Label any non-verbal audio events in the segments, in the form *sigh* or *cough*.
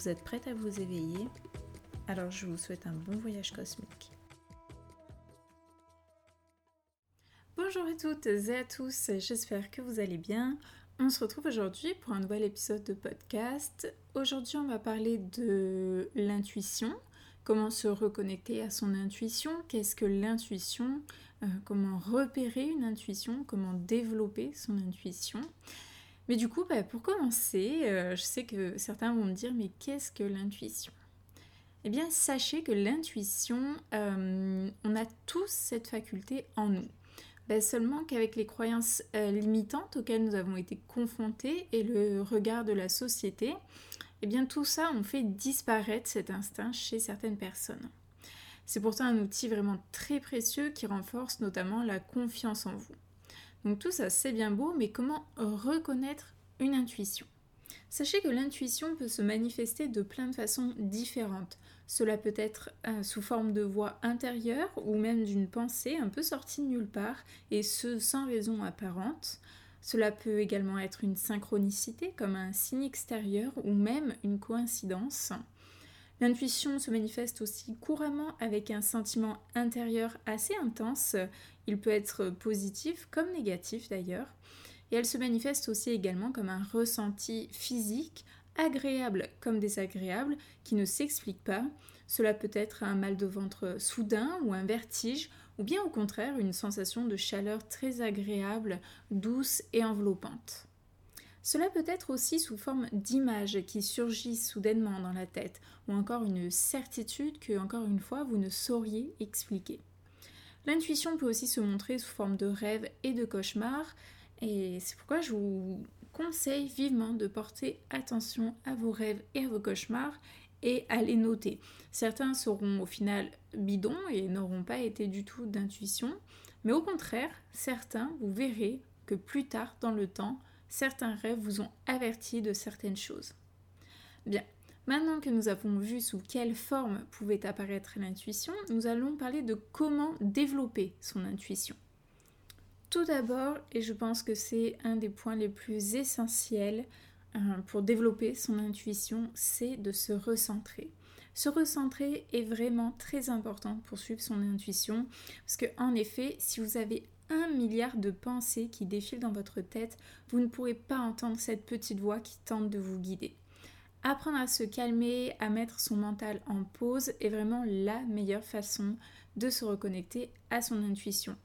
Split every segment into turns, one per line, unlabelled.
Vous êtes prête à vous éveiller? Alors je vous souhaite un bon voyage cosmique. Bonjour à toutes et à tous, j'espère que vous allez bien. On se retrouve aujourd'hui pour un nouvel épisode de podcast. Aujourd'hui on va parler de l'intuition, comment se reconnecter à son intuition, qu'est-ce que l'intuition, euh, comment repérer une intuition, comment développer son intuition? Mais du coup, bah, pour commencer, euh, je sais que certains vont me dire, mais qu'est-ce que l'intuition? Eh bien, sachez que l'intuition, euh, on a tous cette faculté en nous. Bah, seulement qu'avec les croyances euh, limitantes auxquelles nous avons été confrontés et le regard de la société, eh bien tout ça, on fait disparaître cet instinct chez certaines personnes. C'est pourtant un outil vraiment très précieux qui renforce notamment la confiance en vous. Donc tout ça, c'est bien beau, mais comment reconnaître une intuition? Sachez que l'intuition peut se manifester de plein de façons différentes. Cela peut être euh, sous forme de voix intérieure ou même d'une pensée un peu sortie de nulle part et ce sans raison apparente. Cela peut également être une synchronicité comme un signe extérieur ou même une coïncidence. L'intuition se manifeste aussi couramment avec un sentiment intérieur assez intense. Il peut être positif comme négatif d'ailleurs. Et elle se manifeste aussi également comme un ressenti physique, agréable comme désagréable, qui ne s'explique pas. Cela peut être un mal de ventre soudain ou un vertige, ou bien au contraire une sensation de chaleur très agréable, douce et enveloppante. Cela peut être aussi sous forme d'images qui surgissent soudainement dans la tête, ou encore une certitude que, encore une fois, vous ne sauriez expliquer. L'intuition peut aussi se montrer sous forme de rêves et de cauchemars, et c'est pourquoi je vous conseille vivement de porter attention à vos rêves et à vos cauchemars et à les noter. Certains seront au final bidons et n'auront pas été du tout d'intuition, mais au contraire, certains, vous verrez que plus tard dans le temps, certains rêves vous ont averti de certaines choses. Bien, maintenant que nous avons vu sous quelle forme pouvait apparaître l'intuition, nous allons parler de comment développer son intuition. Tout d'abord, et je pense que c'est un des points les plus essentiels euh, pour développer son intuition, c'est de se recentrer. Se recentrer est vraiment très important pour suivre son intuition parce que en effet, si vous avez milliard de pensées qui défilent dans votre tête, vous ne pourrez pas entendre cette petite voix qui tente de vous guider. Apprendre à se calmer, à mettre son mental en pause est vraiment la meilleure façon de se reconnecter à son intuition.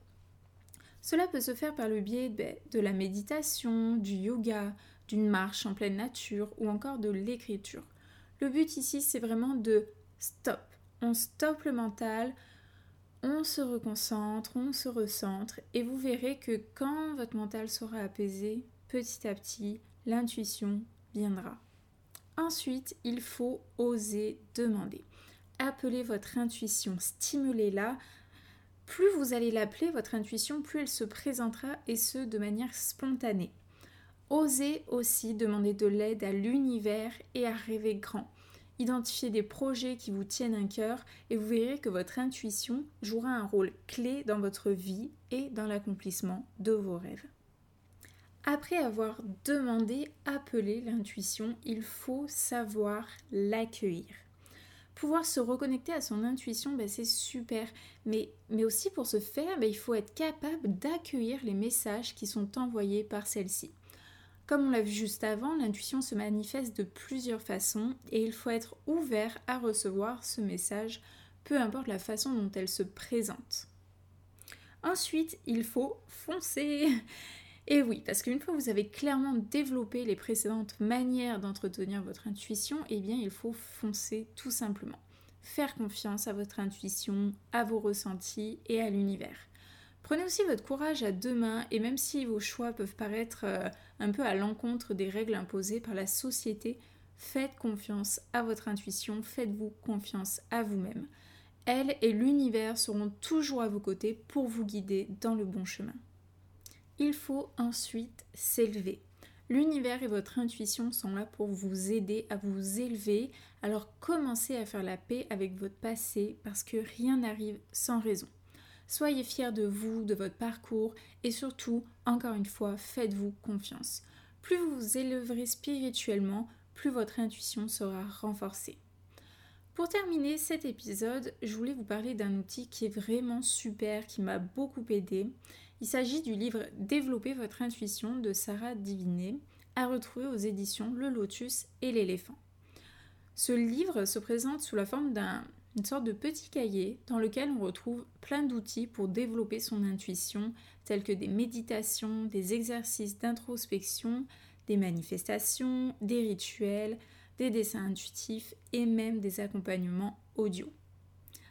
Cela peut se faire par le biais ben, de la méditation, du yoga, d'une marche en pleine nature ou encore de l'écriture. Le but ici, c'est vraiment de stop. On stoppe le mental, on se reconcentre, on se recentre et vous verrez que quand votre mental sera apaisé, petit à petit, l'intuition viendra. Ensuite, il faut oser demander. Appelez votre intuition, stimulez-la. Plus vous allez l'appeler, votre intuition, plus elle se présentera et ce, de manière spontanée. Osez aussi demander de l'aide à l'univers et à rêver grand. Identifiez des projets qui vous tiennent à cœur et vous verrez que votre intuition jouera un rôle clé dans votre vie et dans l'accomplissement de vos rêves. Après avoir demandé, appelé l'intuition, il faut savoir l'accueillir. Pouvoir se reconnecter à son intuition, ben, c'est super, mais, aussi pour ce faire, ben, il faut être capable d'accueillir les messages qui sont envoyés par celle-ci. Comme on l'a vu juste avant, l'intuition se manifeste de plusieurs façons et il faut être ouvert à recevoir ce message, peu importe la façon dont elle se présente. Ensuite, il faut foncer. *laughs* Et oui, parce qu'une fois que vous avez clairement développé les précédentes manières d'entretenir votre intuition, eh bien il faut foncer tout simplement. Faire confiance à votre intuition, à vos ressentis et à l'univers. Prenez aussi votre courage à deux mains et même si vos choix peuvent paraître euh, un peu à l'encontre des règles imposées par la société, Faites confiance à votre intuition, faites-vous confiance à vous-même. Elle et l'univers seront toujours à vos côtés pour vous guider dans le bon chemin. Il faut ensuite s'élever. L'univers et votre intuition sont là pour vous aider à vous élever, alors commencez à faire la paix avec votre passé parce que rien n'arrive sans raison. Soyez fiers de vous, de votre parcours et surtout, encore une fois, faites-vous confiance. Plus vous vous élèverez spirituellement, plus votre intuition sera renforcée. Pour terminer cet épisode, je voulais vous parler d'un outil qui est vraiment super, qui m'a beaucoup aidé. Il s'agit du livre Développer votre intuition de Sarah Divinet, à retrouver aux éditions Le Lotus et l'éléphant. Ce livre se présente sous la forme d'une sorte de petit cahier dans lequel on retrouve plein d'outils pour développer son intuition, tels que des méditations, des exercices d'introspection, des manifestations, des rituels, des dessins intuitifs et même des accompagnements audio.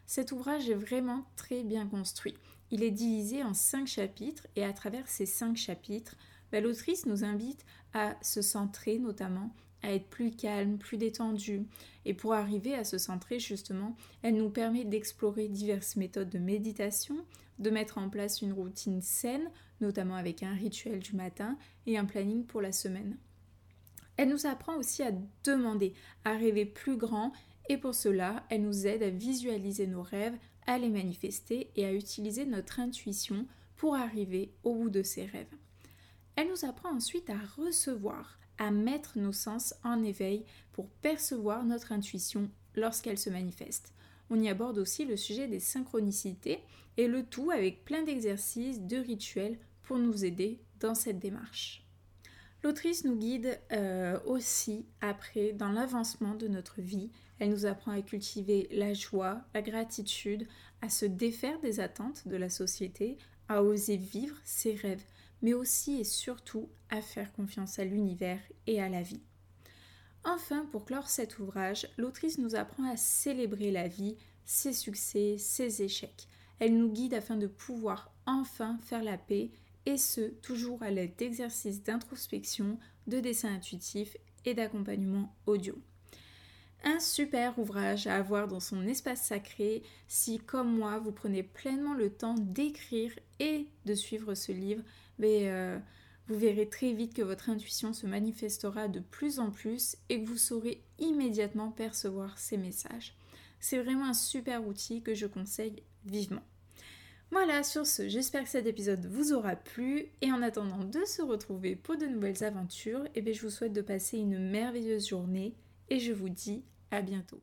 Cet ouvrage est vraiment très bien construit. Il est divisé en cinq chapitres et à travers ces cinq chapitres, bah, l'autrice nous invite à se centrer notamment, à être plus calme, plus détendu. Et pour arriver à se centrer justement, elle nous permet d'explorer diverses méthodes de méditation, de mettre en place une routine saine, notamment avec un rituel du matin et un planning pour la semaine. Elle nous apprend aussi à demander, à rêver plus grand et pour cela, elle nous aide à visualiser nos rêves, à les manifester et à utiliser notre intuition pour arriver au bout de ces rêves. Elle nous apprend ensuite à recevoir, à mettre nos sens en éveil pour percevoir notre intuition lorsqu'elle se manifeste. On y aborde aussi le sujet des synchronicités et le tout avec plein d'exercices, de rituels pour nous aider dans cette démarche. L'autrice nous guide euh, aussi après dans l'avancement de notre vie. Elle nous apprend à cultiver la joie, la gratitude, à se défaire des attentes de la société, à oser vivre ses rêves, mais aussi et surtout à faire confiance à l'univers et à la vie. Enfin, pour clore cet ouvrage, l'autrice nous apprend à célébrer la vie, ses succès, ses échecs. Elle nous guide afin de pouvoir enfin faire la paix et ce, toujours à l'aide d'exercices d'introspection, de dessins intuitifs et d'accompagnement audio. Un super ouvrage à avoir dans son espace sacré si, comme moi, vous prenez pleinement le temps d'écrire et de suivre ce livre, euh, vous verrez très vite que votre intuition se manifestera de plus en plus et que vous saurez immédiatement percevoir ces messages. C'est vraiment un super outil que je conseille vivement. Voilà, sur ce, j'espère que cet épisode vous aura plu et en attendant de se retrouver pour de nouvelles aventures, eh bien, je vous souhaite de passer une merveilleuse journée et je vous dis à bientôt.